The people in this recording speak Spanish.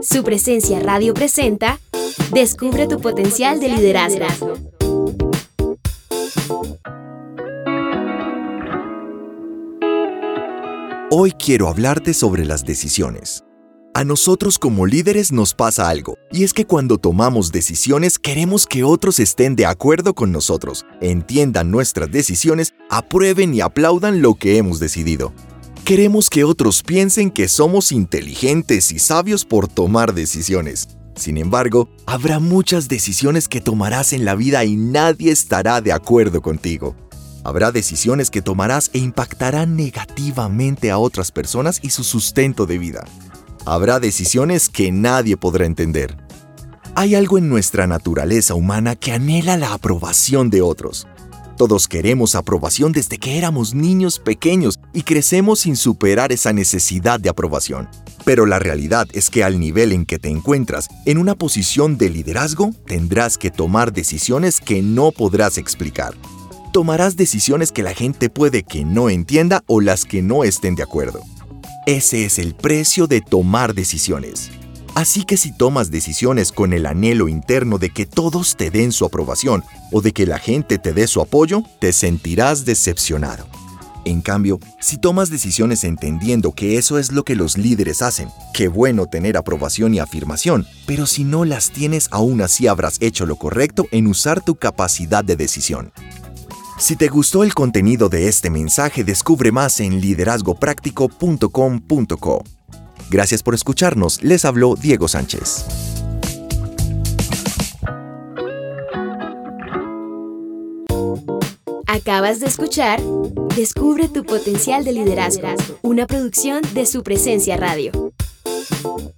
Su presencia radio presenta Descubre tu potencial de liderazgo. Hoy quiero hablarte sobre las decisiones. A nosotros como líderes nos pasa algo, y es que cuando tomamos decisiones queremos que otros estén de acuerdo con nosotros, entiendan nuestras decisiones, aprueben y aplaudan lo que hemos decidido. Queremos que otros piensen que somos inteligentes y sabios por tomar decisiones. Sin embargo, habrá muchas decisiones que tomarás en la vida y nadie estará de acuerdo contigo. Habrá decisiones que tomarás e impactarán negativamente a otras personas y su sustento de vida. Habrá decisiones que nadie podrá entender. Hay algo en nuestra naturaleza humana que anhela la aprobación de otros. Todos queremos aprobación desde que éramos niños pequeños y crecemos sin superar esa necesidad de aprobación. Pero la realidad es que al nivel en que te encuentras, en una posición de liderazgo, tendrás que tomar decisiones que no podrás explicar. Tomarás decisiones que la gente puede que no entienda o las que no estén de acuerdo. Ese es el precio de tomar decisiones. Así que si tomas decisiones con el anhelo interno de que todos te den su aprobación o de que la gente te dé su apoyo, te sentirás decepcionado. En cambio, si tomas decisiones entendiendo que eso es lo que los líderes hacen, qué bueno tener aprobación y afirmación, pero si no las tienes aún así habrás hecho lo correcto en usar tu capacidad de decisión. Si te gustó el contenido de este mensaje, descubre más en liderazgopráctico.com.co. Gracias por escucharnos. Les habló Diego Sánchez. Acabas de escuchar Descubre tu potencial de liderazgo, una producción de su presencia radio.